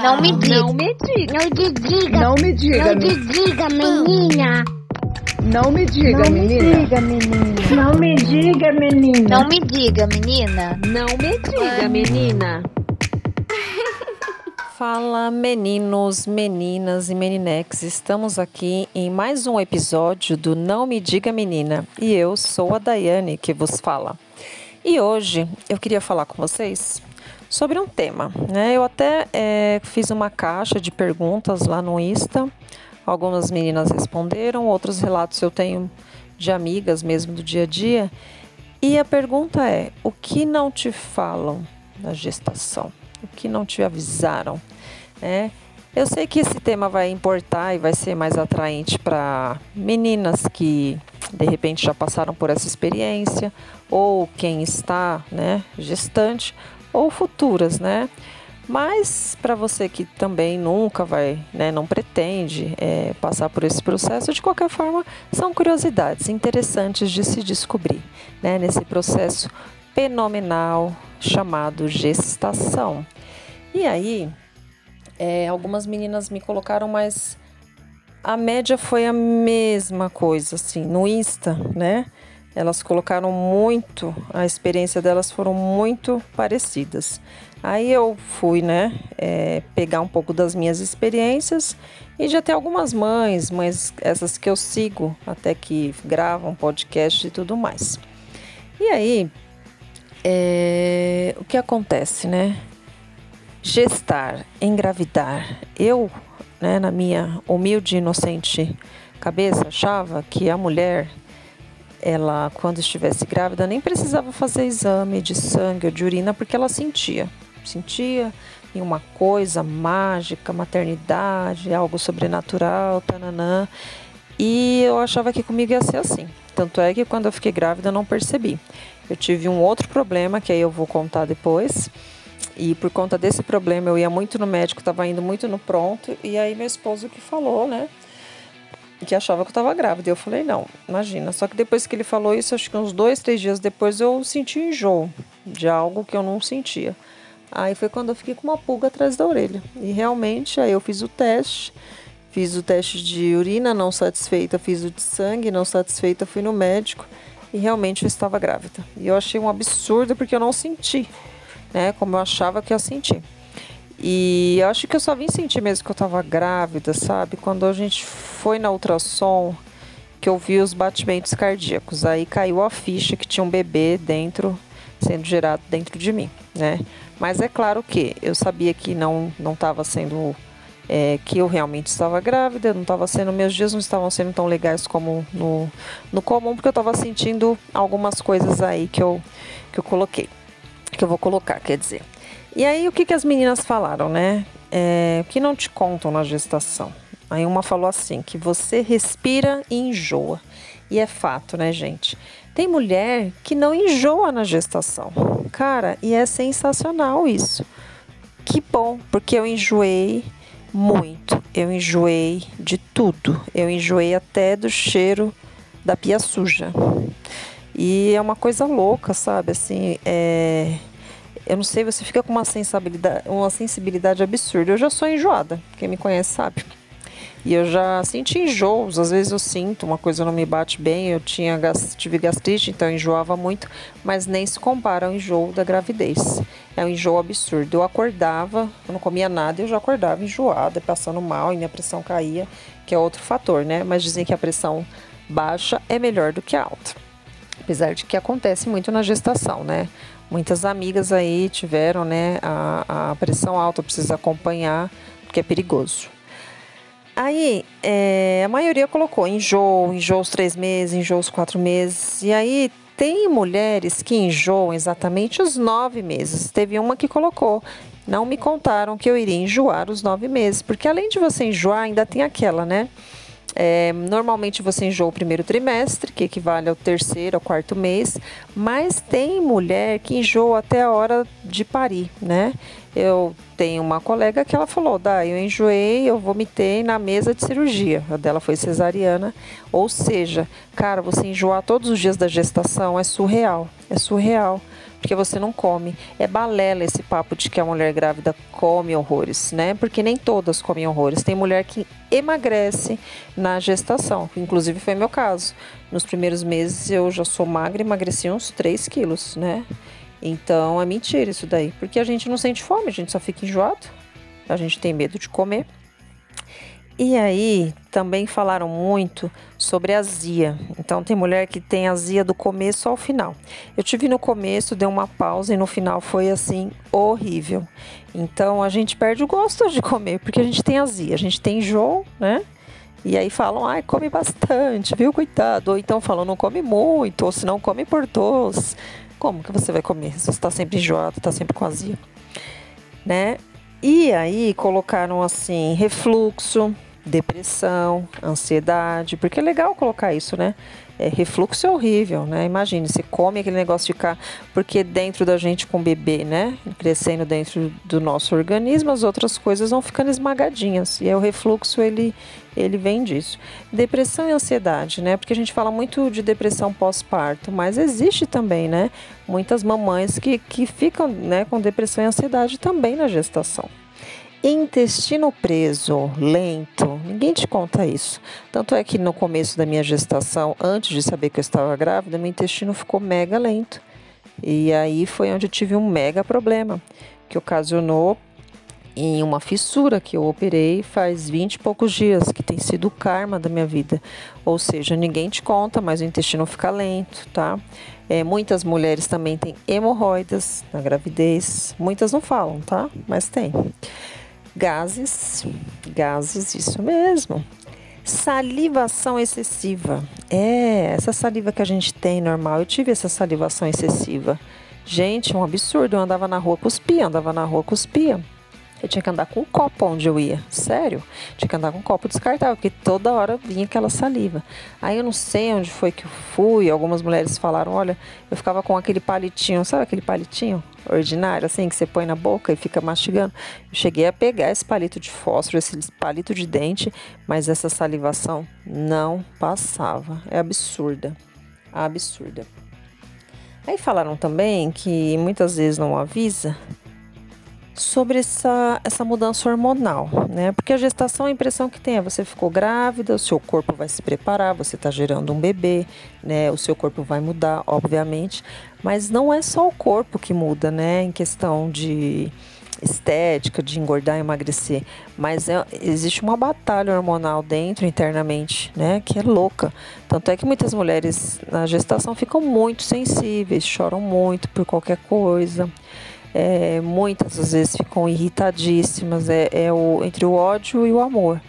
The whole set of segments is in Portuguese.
Não me diga. Não me diga. Não te diga. Não me diga, Não me- diga, menina. não me diga, menina. menina. Não me diga, menina. Não me diga, menina. Não me diga, menina. Fala meninos, meninas e meninex, estamos aqui em mais um episódio do Não Me Diga Menina e eu sou a Daiane que vos fala. E hoje eu queria falar com vocês sobre um tema, né? Eu até eh, fiz uma caixa de perguntas lá no Insta, algumas meninas responderam, outros relatos eu tenho de amigas mesmo do dia a dia. E a pergunta é: o que não te falam na gestação? O que não te avisaram? né? Eu sei que esse tema vai importar e vai ser mais atraente para meninas que de repente já passaram por essa experiência, ou quem está né, gestante, ou futuras, né? Mas para você que também nunca vai, né, não pretende é, passar por esse processo, de qualquer forma, são curiosidades interessantes de se descobrir, né, nesse processo fenomenal chamado gestação. E aí, é, algumas meninas me colocaram, mas a média foi a mesma coisa, assim, no Insta, né? Elas colocaram muito, a experiência delas foram muito parecidas. Aí eu fui, né, é, pegar um pouco das minhas experiências e já tem algumas mães, mães essas que eu sigo, até que gravam podcast e tudo mais. E aí, é, o que acontece, né? gestar, engravidar. Eu, né, na minha humilde e inocente cabeça, achava que a mulher, ela, quando estivesse grávida, nem precisava fazer exame de sangue ou de urina, porque ela sentia. Sentia em uma coisa mágica, maternidade, algo sobrenatural, tananã. E eu achava que comigo ia ser assim. Tanto é que quando eu fiquei grávida eu não percebi. Eu tive um outro problema, que aí eu vou contar depois. E por conta desse problema eu ia muito no médico, estava indo muito no pronto. E aí meu esposo que falou, né? Que achava que eu estava grávida. Eu falei, não, imagina. Só que depois que ele falou isso, acho que uns dois, três dias depois eu senti enjoo de algo que eu não sentia. Aí foi quando eu fiquei com uma pulga atrás da orelha. E realmente aí eu fiz o teste. Fiz o teste de urina, não satisfeita, fiz o de sangue, não satisfeita, fui no médico e realmente eu estava grávida. E eu achei um absurdo porque eu não senti né? Como eu achava que ia sentir. E eu acho que eu só vim sentir mesmo que eu estava grávida, sabe? Quando a gente foi na ultrassom, que eu vi os batimentos cardíacos. Aí caiu a ficha que tinha um bebê dentro, sendo gerado dentro de mim, né? Mas é claro que eu sabia que não não estava sendo é, que eu realmente estava grávida, não estava sendo, meus dias não estavam sendo tão legais como no, no comum, porque eu estava sentindo algumas coisas aí que eu, que eu coloquei que eu vou colocar, quer dizer. E aí, o que, que as meninas falaram, né? É, o que não te contam na gestação? Aí uma falou assim, que você respira e enjoa. E é fato, né, gente? Tem mulher que não enjoa na gestação. Cara, e é sensacional isso. Que bom, porque eu enjoei muito. Eu enjoei de tudo. Eu enjoei até do cheiro da pia suja. E é uma coisa louca, sabe? Assim, é... eu não sei, você fica com uma sensibilidade, uma sensibilidade absurda. Eu já sou enjoada, quem me conhece sabe. E eu já senti enjoos, às vezes eu sinto, uma coisa não me bate bem, eu tinha tive gastrite, então eu enjoava muito, mas nem se compara ao enjoo da gravidez. É um enjoo absurdo. Eu acordava, eu não comia nada, eu já acordava enjoada, passando mal e minha pressão caía, que é outro fator, né? Mas dizem que a pressão baixa é melhor do que a alta apesar de que acontece muito na gestação, né? Muitas amigas aí tiveram, né, a, a pressão alta, precisa acompanhar, porque é perigoso. Aí, é, a maioria colocou enjoo, enjoo os três meses, enjoo os quatro meses. E aí, tem mulheres que enjoam exatamente os nove meses. Teve uma que colocou, não me contaram que eu iria enjoar os nove meses, porque além de você enjoar, ainda tem aquela, né? É, normalmente você enjoa o primeiro trimestre, que equivale ao terceiro, ao quarto mês, mas tem mulher que enjoa até a hora de parir, né? Eu tenho uma colega que ela falou, Dá, eu enjoei, eu vomitei na mesa de cirurgia. A dela foi cesariana. Ou seja, cara, você enjoar todos os dias da gestação é surreal. É surreal. Porque você não come. É balela esse papo de que a mulher grávida come horrores, né? Porque nem todas comem horrores. Tem mulher que emagrece na gestação, inclusive foi meu caso. Nos primeiros meses eu já sou magra, emagreci uns 3 quilos, né? Então é mentira isso daí, porque a gente não sente fome, a gente só fica enjoado, a gente tem medo de comer. E aí também falaram muito sobre azia. Então tem mulher que tem azia do começo ao final. Eu tive no começo, deu uma pausa e no final foi assim horrível. Então a gente perde o gosto de comer porque a gente tem azia, a gente tem enjoo, né? E aí falam, ai, come bastante, viu, coitado. Ou então falam, não come muito, ou se não come por doce. Como que você vai comer? Se você está sempre enjoado, está sempre com azia, né? E aí colocaram assim, refluxo, depressão, ansiedade, porque é legal colocar isso, né? É, refluxo é horrível, né? Imagine, você come aquele negócio de ficar. Porque dentro da gente com o bebê, né? Crescendo dentro do nosso organismo, as outras coisas vão ficando esmagadinhas. E aí o refluxo, ele, ele vem disso. Depressão e ansiedade, né? Porque a gente fala muito de depressão pós-parto, mas existe também, né? Muitas mamães que, que ficam né, com depressão e ansiedade também na gestação. Intestino preso, lento, ninguém te conta isso. Tanto é que no começo da minha gestação, antes de saber que eu estava grávida, meu intestino ficou mega lento. E aí foi onde eu tive um mega problema, que ocasionou em uma fissura que eu operei faz 20 e poucos dias, que tem sido o karma da minha vida. Ou seja, ninguém te conta, mas o intestino fica lento, tá? É, muitas mulheres também têm hemorroidas na gravidez. Muitas não falam, tá? Mas tem. Gases, gases, isso mesmo. Salivação excessiva. É, essa saliva que a gente tem normal. Eu tive essa salivação excessiva. Gente, um absurdo. Eu andava na rua, cuspia, andava na rua, cuspia. Eu tinha que andar com um copo onde eu ia. Sério. Tinha que andar com um copo descartável, porque toda hora vinha aquela saliva. Aí eu não sei onde foi que eu fui. Algumas mulheres falaram: olha, eu ficava com aquele palitinho, sabe aquele palitinho ordinário, assim, que você põe na boca e fica mastigando. Eu cheguei a pegar esse palito de fósforo, esse palito de dente, mas essa salivação não passava. É absurda. Absurda. Aí falaram também que muitas vezes não avisa sobre essa, essa mudança hormonal, né? Porque a gestação, a impressão que tem é você ficou grávida, o seu corpo vai se preparar, você está gerando um bebê, né? O seu corpo vai mudar, obviamente, mas não é só o corpo que muda, né? Em questão de estética, de engordar e emagrecer, mas é, existe uma batalha hormonal dentro, internamente, né? Que é louca. Tanto é que muitas mulheres na gestação ficam muito sensíveis, choram muito por qualquer coisa é, muitas às vezes ficam irritadíssimas, é, é o, entre o ódio e o amor.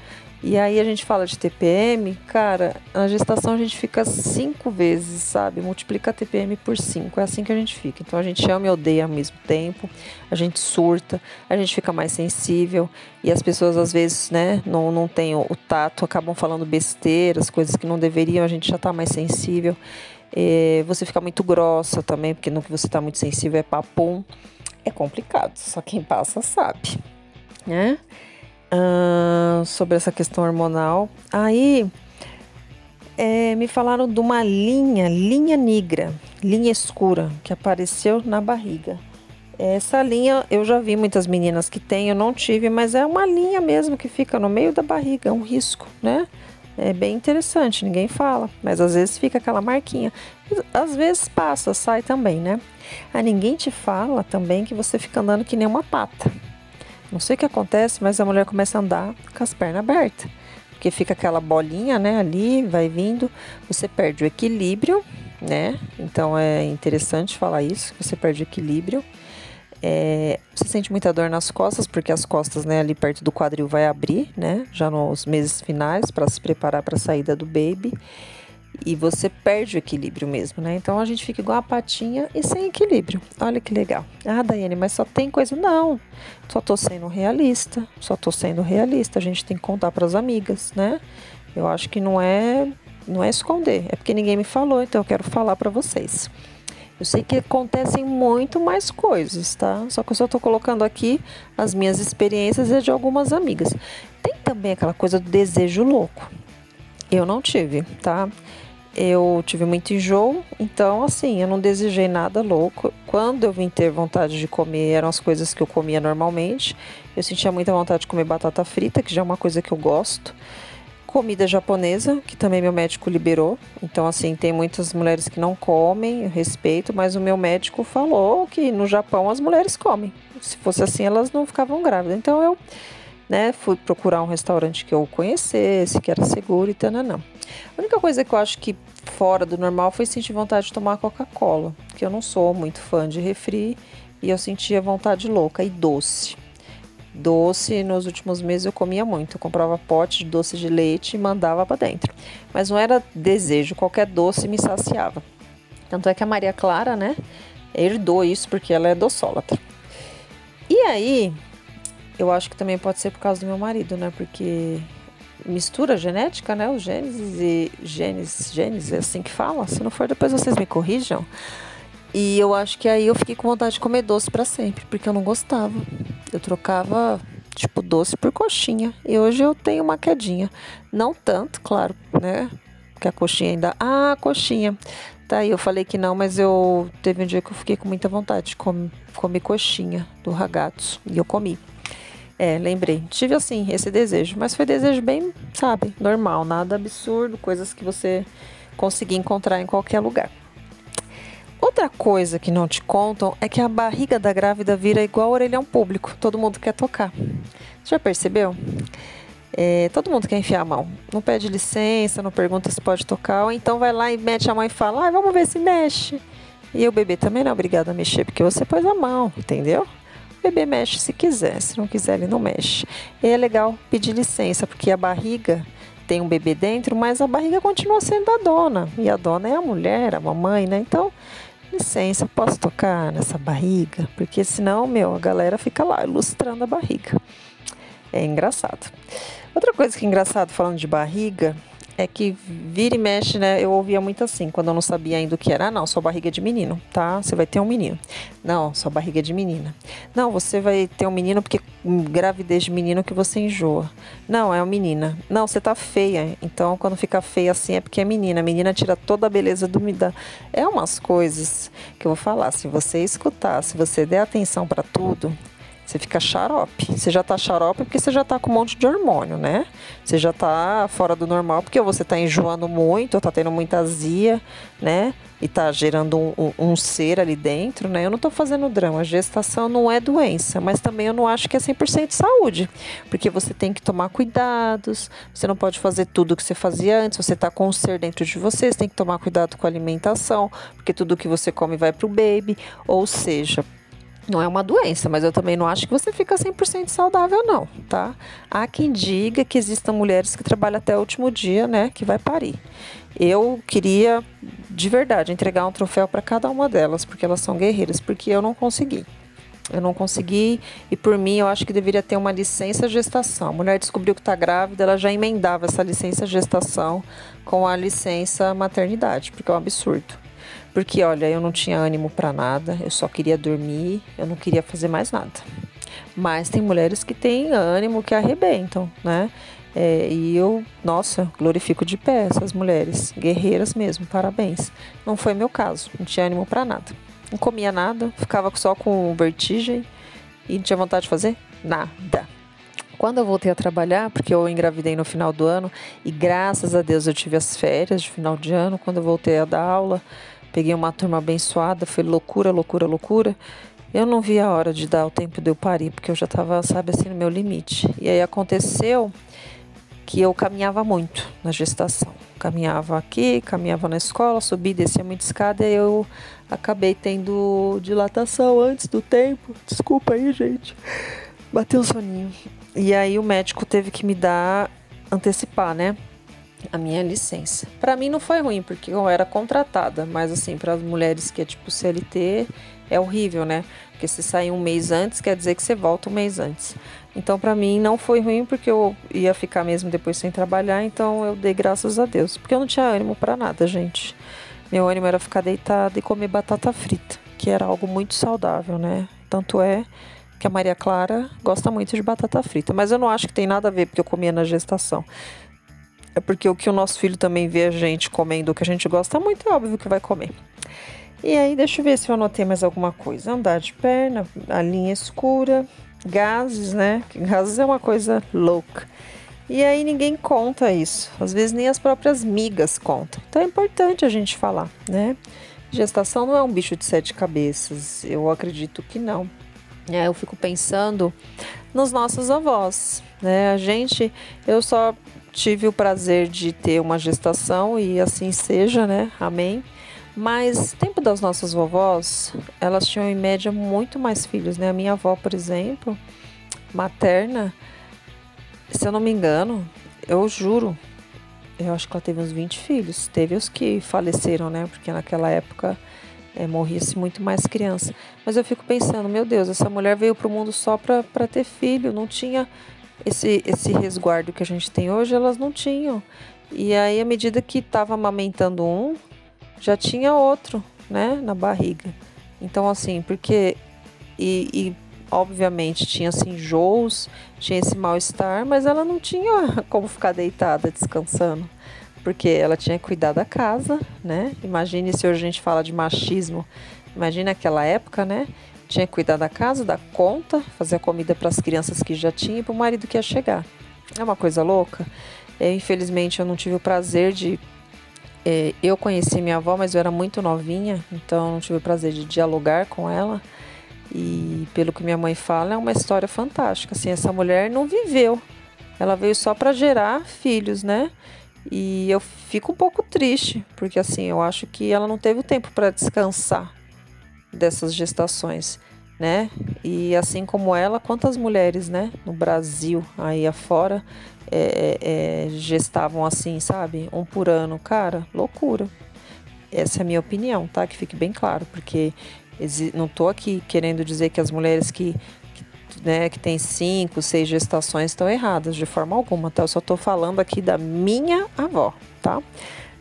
E aí a gente fala de TPM, cara, na gestação a gente fica cinco vezes, sabe? Multiplica a TPM por cinco, é assim que a gente fica. Então a gente ama e odeia ao mesmo tempo, a gente surta, a gente fica mais sensível e as pessoas às vezes, né, não, não têm o, tato, acabam falando besteiras, coisas que não deveriam, a gente já tá mais sensível. É, você fica muito grossa também, porque no que você tá muito sensível é papum é complicado, só quem passa sabe, né? Sobre essa questão hormonal. Aí é, me falaram de uma linha, linha negra, linha escura, que apareceu na barriga. Essa linha eu já vi muitas meninas que têm, eu não tive, mas é uma linha mesmo que fica no meio da barriga, é um risco, né? É bem interessante, ninguém fala, mas às vezes fica aquela marquinha. Às vezes passa, sai também, né? A ninguém te fala também que você fica andando que nem uma pata. Não sei o que acontece, mas a mulher começa a andar com as pernas abertas. Porque fica aquela bolinha, né, ali, vai vindo, você perde o equilíbrio, né? Então é interessante falar isso, você perde o equilíbrio. É, você sente muita dor nas costas, porque as costas, né, ali perto do quadril vai abrir, né, já nos meses finais para se preparar para a saída do baby e você perde o equilíbrio mesmo, né? Então a gente fica igual a patinha e sem equilíbrio. Olha que legal. Ah, Daiane, mas só tem coisa. Não, só tô sendo realista. Só tô sendo realista. A gente tem que contar para as amigas, né? Eu acho que não é, não é esconder. É porque ninguém me falou, então eu quero falar para vocês. Eu sei que acontecem muito mais coisas, tá? Só que eu só tô colocando aqui as minhas experiências e de algumas amigas. Tem também aquela coisa do desejo louco. Eu não tive, tá? eu tive muito enjoo, então assim, eu não desejei nada louco. Quando eu vim ter vontade de comer, eram as coisas que eu comia normalmente. Eu sentia muita vontade de comer batata frita, que já é uma coisa que eu gosto. Comida japonesa, que também meu médico liberou. Então, assim, tem muitas mulheres que não comem, eu respeito, mas o meu médico falou que no Japão as mulheres comem. Se fosse assim, elas não ficavam grávidas. Então, eu né, fui procurar um restaurante que eu conhecesse, que era seguro e tal, não. A única coisa que eu acho que fora do normal foi sentir vontade de tomar Coca-Cola, porque eu não sou muito fã de refri e eu sentia vontade louca e doce. Doce, nos últimos meses eu comia muito. Eu comprava pote de doce de leite e mandava para dentro. Mas não era desejo, qualquer doce me saciava. Tanto é que a Maria Clara, né, herdou isso porque ela é doçólatra. E aí, eu acho que também pode ser por causa do meu marido, né? Porque mistura genética, né? Os genes e genes, genes, é assim que fala. Se não for, depois vocês me corrijam. E eu acho que aí eu fiquei com vontade de comer doce para sempre, porque eu não gostava. Eu trocava tipo doce por coxinha. E hoje eu tenho uma quedinha. Não tanto, claro, né? Que a coxinha ainda. Ah, coxinha. Tá aí, eu falei que não, mas eu teve um dia que eu fiquei com muita vontade de comer, comer coxinha do ragazzo. E eu comi. É, lembrei. Tive assim esse desejo, mas foi desejo bem, sabe, normal, nada absurdo, coisas que você conseguir encontrar em qualquer lugar. Outra coisa que não te contam é que a barriga da grávida vira igual orelhão público. Todo mundo quer tocar. Já percebeu? É, todo mundo quer enfiar a mão. Não pede licença, não pergunta se pode tocar, ou então vai lá e mete a mão e fala: ah, vamos ver se mexe. E o bebê também não é obrigado a mexer, porque você pôs a mão, entendeu? O bebê mexe se quiser, se não quiser, ele não mexe. E é legal pedir licença, porque a barriga tem um bebê dentro, mas a barriga continua sendo da dona. E a dona é a mulher, a mamãe, né? Então, licença, posso tocar nessa barriga? Porque senão, meu, a galera fica lá ilustrando a barriga. É engraçado. Outra coisa que é engraçado falando de barriga é que vira e mexe, né? Eu ouvia muito assim, quando eu não sabia ainda o que era. Ah, não, sua barriga é de menino, tá? Você vai ter um menino. Não, sua barriga é de menina. Não, você vai ter um menino porque gravidez de menino que você enjoa. Não, é uma menina. Não, você tá feia. Então, quando fica feia assim é porque é menina. A menina tira toda a beleza do me É umas coisas que eu vou falar. Se você escutar, se você der atenção para tudo, você fica xarope. Você já tá xarope porque você já tá com um monte de hormônio, né? Você já tá fora do normal porque você tá enjoando muito, tá tendo muita azia, né? E tá gerando um, um, um, ser ali dentro, né? Eu não tô fazendo drama. Gestação não é doença, mas também eu não acho que é 100% saúde. Porque você tem que tomar cuidados, você não pode fazer tudo que você fazia antes, você tá com um ser dentro de você, você tem que tomar cuidado com a alimentação, porque tudo que você come vai pro baby. Ou seja, não é uma doença, mas eu também não acho que você fica 100% saudável, não, tá? Há quem diga que existam mulheres que trabalham até o último dia, né, que vai parir. Eu queria, de verdade, entregar um troféu para cada uma delas, porque elas são guerreiras, porque eu não consegui. Eu não consegui e por mim eu acho que deveria ter uma licença gestação. A mulher descobriu que está grávida, ela já emendava essa licença gestação com a licença maternidade, porque é um absurdo. Porque, olha, eu não tinha ânimo para nada, eu só queria dormir, eu não queria fazer mais nada. Mas tem mulheres que têm ânimo, que arrebentam, né? É, e eu, nossa, glorifico de pé essas mulheres, guerreiras mesmo, parabéns. Não foi meu caso, não tinha ânimo para nada. Não comia nada, ficava só com vertigem e não tinha vontade de fazer nada. Quando eu voltei a trabalhar, porque eu engravidei no final do ano e graças a Deus eu tive as férias de final de ano, quando eu voltei a dar aula, Peguei uma turma abençoada, foi loucura, loucura, loucura. Eu não vi a hora de dar o tempo de eu parir, porque eu já estava, sabe, assim, no meu limite. E aí aconteceu que eu caminhava muito na gestação. Caminhava aqui, caminhava na escola, subi, descia muita escada e eu acabei tendo dilatação antes do tempo. Desculpa aí, gente. Bateu um soninho. E aí o médico teve que me dar antecipar, né? A minha licença. Para mim não foi ruim, porque eu era contratada, mas assim, para as mulheres que é tipo CLT, é horrível, né? Porque se sair um mês antes, quer dizer que você volta um mês antes. Então, para mim não foi ruim, porque eu ia ficar mesmo depois sem trabalhar, então eu dei graças a Deus, porque eu não tinha ânimo para nada, gente. Meu ânimo era ficar deitada e comer batata frita, que era algo muito saudável, né? Tanto é que a Maria Clara gosta muito de batata frita, mas eu não acho que tem nada a ver porque eu comia na gestação. É porque o que o nosso filho também vê a gente comendo o que a gente gosta muito, é óbvio que vai comer. E aí, deixa eu ver se eu anotei mais alguma coisa. Andar de perna, a linha escura, gases, né? Gases é uma coisa louca. E aí ninguém conta isso. Às vezes nem as próprias migas contam. Então é importante a gente falar, né? Gestação não é um bicho de sete cabeças. Eu acredito que não. É, eu fico pensando nos nossos avós, né? A gente, eu só tive o prazer de ter uma gestação e assim seja, né? Amém. Mas tempo das nossas vovós, elas tinham em média muito mais filhos, né? A minha avó, por exemplo, materna, se eu não me engano, eu juro, eu acho que ela teve uns 20 filhos. Teve os que faleceram, né? Porque naquela época é, morria-se muito mais criança. Mas eu fico pensando, meu Deus, essa mulher veio para o mundo só para ter filho, não tinha esse, esse resguardo que a gente tem hoje, elas não tinham. E aí, à medida que estava amamentando um, já tinha outro, né, na barriga. Então, assim, porque. E, e obviamente tinha assim enjoos, tinha esse mal-estar, mas ela não tinha como ficar deitada descansando, porque ela tinha que cuidar da casa, né? Imagine se hoje a gente fala de machismo, imagine aquela época, né? Tinha que cuidar da casa, dar conta, fazer a comida para as crianças que já tinha e para o marido que ia chegar. É uma coisa louca. É, infelizmente eu não tive o prazer de é, eu conheci minha avó, mas eu era muito novinha, então não tive o prazer de dialogar com ela. E pelo que minha mãe fala, é uma história fantástica. Assim, essa mulher não viveu, ela veio só para gerar filhos, né? E eu fico um pouco triste, porque assim, eu acho que ela não teve o tempo para descansar dessas gestações, né? E assim como ela, quantas mulheres, né, no Brasil, aí afora, é, é, gestavam assim, sabe? Um por ano. Cara, loucura. Essa é a minha opinião, tá? Que fique bem claro, porque não tô aqui querendo dizer que as mulheres que, né, que têm cinco, seis gestações estão erradas, de forma alguma, tá? Eu só tô falando aqui da minha avó, tá?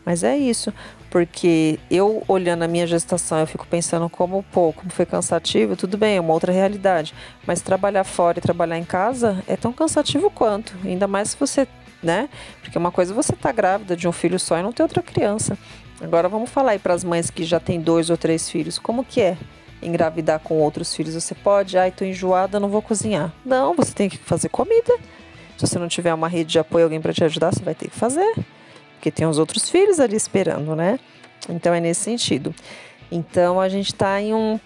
Mas é isso, porque eu olhando a minha gestação, eu fico pensando como, pô, como foi cansativo, tudo bem, é uma outra realidade. Mas trabalhar fora e trabalhar em casa é tão cansativo quanto, ainda mais se você, né? Porque uma coisa é você tá grávida de um filho só e não ter outra criança. Agora vamos falar aí para as mães que já têm dois ou três filhos, como que é? Engravidar com outros filhos, você pode, ai, tô enjoada, não vou cozinhar. Não, você tem que fazer comida. Se você não tiver uma rede de apoio, alguém para te ajudar, você vai ter que fazer porque tem os outros filhos ali esperando, né? Então é nesse sentido. Então a gente está em um.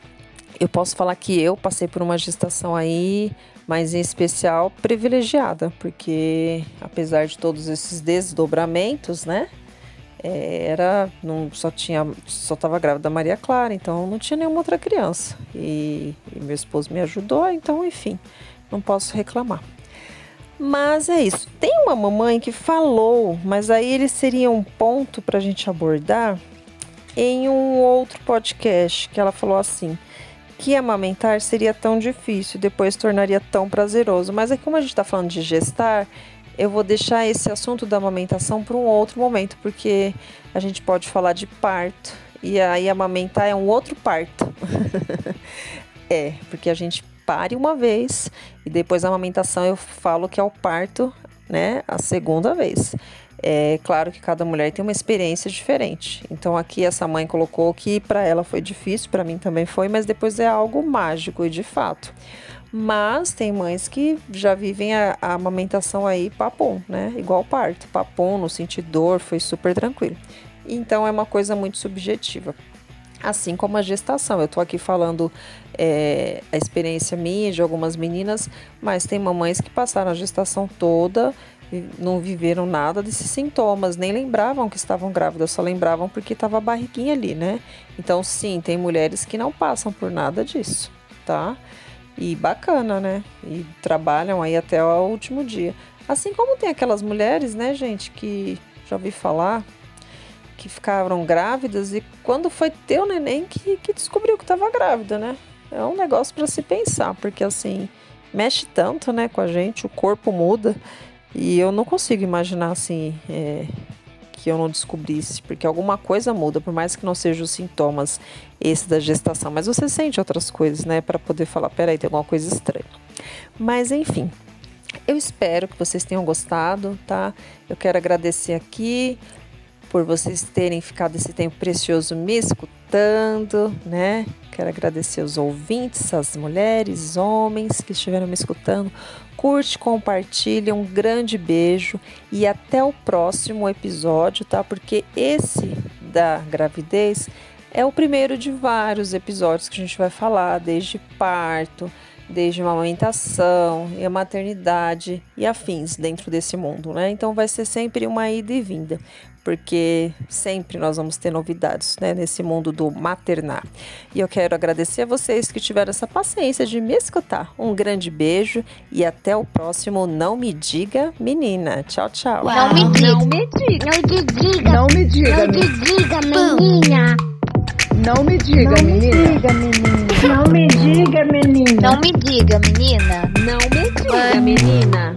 Eu posso falar que eu passei por uma gestação aí, mas em especial privilegiada, porque apesar de todos esses desdobramentos, né? É, era não só tinha só estava grávida da Maria Clara então não tinha nenhuma outra criança e, e meu esposo me ajudou então enfim não posso reclamar mas é isso. Tem uma mamãe que falou, mas aí ele seria um ponto para a gente abordar em um outro podcast que ela falou assim que amamentar seria tão difícil, depois tornaria tão prazeroso. Mas é como a gente está falando de gestar, eu vou deixar esse assunto da amamentação para um outro momento, porque a gente pode falar de parto e aí amamentar é um outro parto. é, porque a gente pare uma vez e depois a amamentação eu falo que é o parto, né, a segunda vez. É claro que cada mulher tem uma experiência diferente. Então aqui essa mãe colocou que para ela foi difícil, para mim também foi, mas depois é algo mágico e de fato. Mas tem mães que já vivem a, a amamentação aí papum, né? Igual parto, papum, no sentido dor, foi super tranquilo. Então é uma coisa muito subjetiva assim como a gestação. Eu estou aqui falando é, a experiência minha de algumas meninas, mas tem mamães que passaram a gestação toda não viveram nada desses sintomas, nem lembravam que estavam grávidas, só lembravam porque estava a barriguinha ali, né? Então, sim, tem mulheres que não passam por nada disso, tá? E bacana, né? E trabalham aí até o último dia. Assim como tem aquelas mulheres, né, gente, que já ouvi falar, que ficaram grávidas e quando foi ter o neném que, que descobriu que estava grávida, né? É um negócio para se pensar, porque assim, mexe tanto, né, com a gente, o corpo muda e eu não consigo imaginar assim é, que eu não descobrisse, porque alguma coisa muda, por mais que não sejam os sintomas esse da gestação, mas você sente outras coisas, né, para poder falar, peraí, tem alguma coisa estranha. Mas enfim, Eu espero que vocês tenham gostado, tá? Eu quero agradecer aqui por vocês terem ficado esse tempo precioso me escutando, né? Quero agradecer os ouvintes, as mulheres, homens que estiveram me escutando. Curte, compartilha, um grande beijo e até o próximo episódio, tá? Porque esse da gravidez é o primeiro de vários episódios que a gente vai falar, desde parto, desde uma amamentação e a maternidade e afins dentro desse mundo, né? Então vai ser sempre uma ida e vinda, porque sempre nós vamos ter novidades, né, nesse mundo do maternar. E eu quero agradecer a vocês que tiveram essa paciência de me escutar. Um grande beijo e até o próximo Não Me Diga Menina. Tchau, tchau. Não me diga. Não me diga. Não te diga. Não me diga, Não te diga, menina. Não me diga, não menina. Me diga, menina. Não me diga, menina. Não me diga, menina. Não me diga, menina.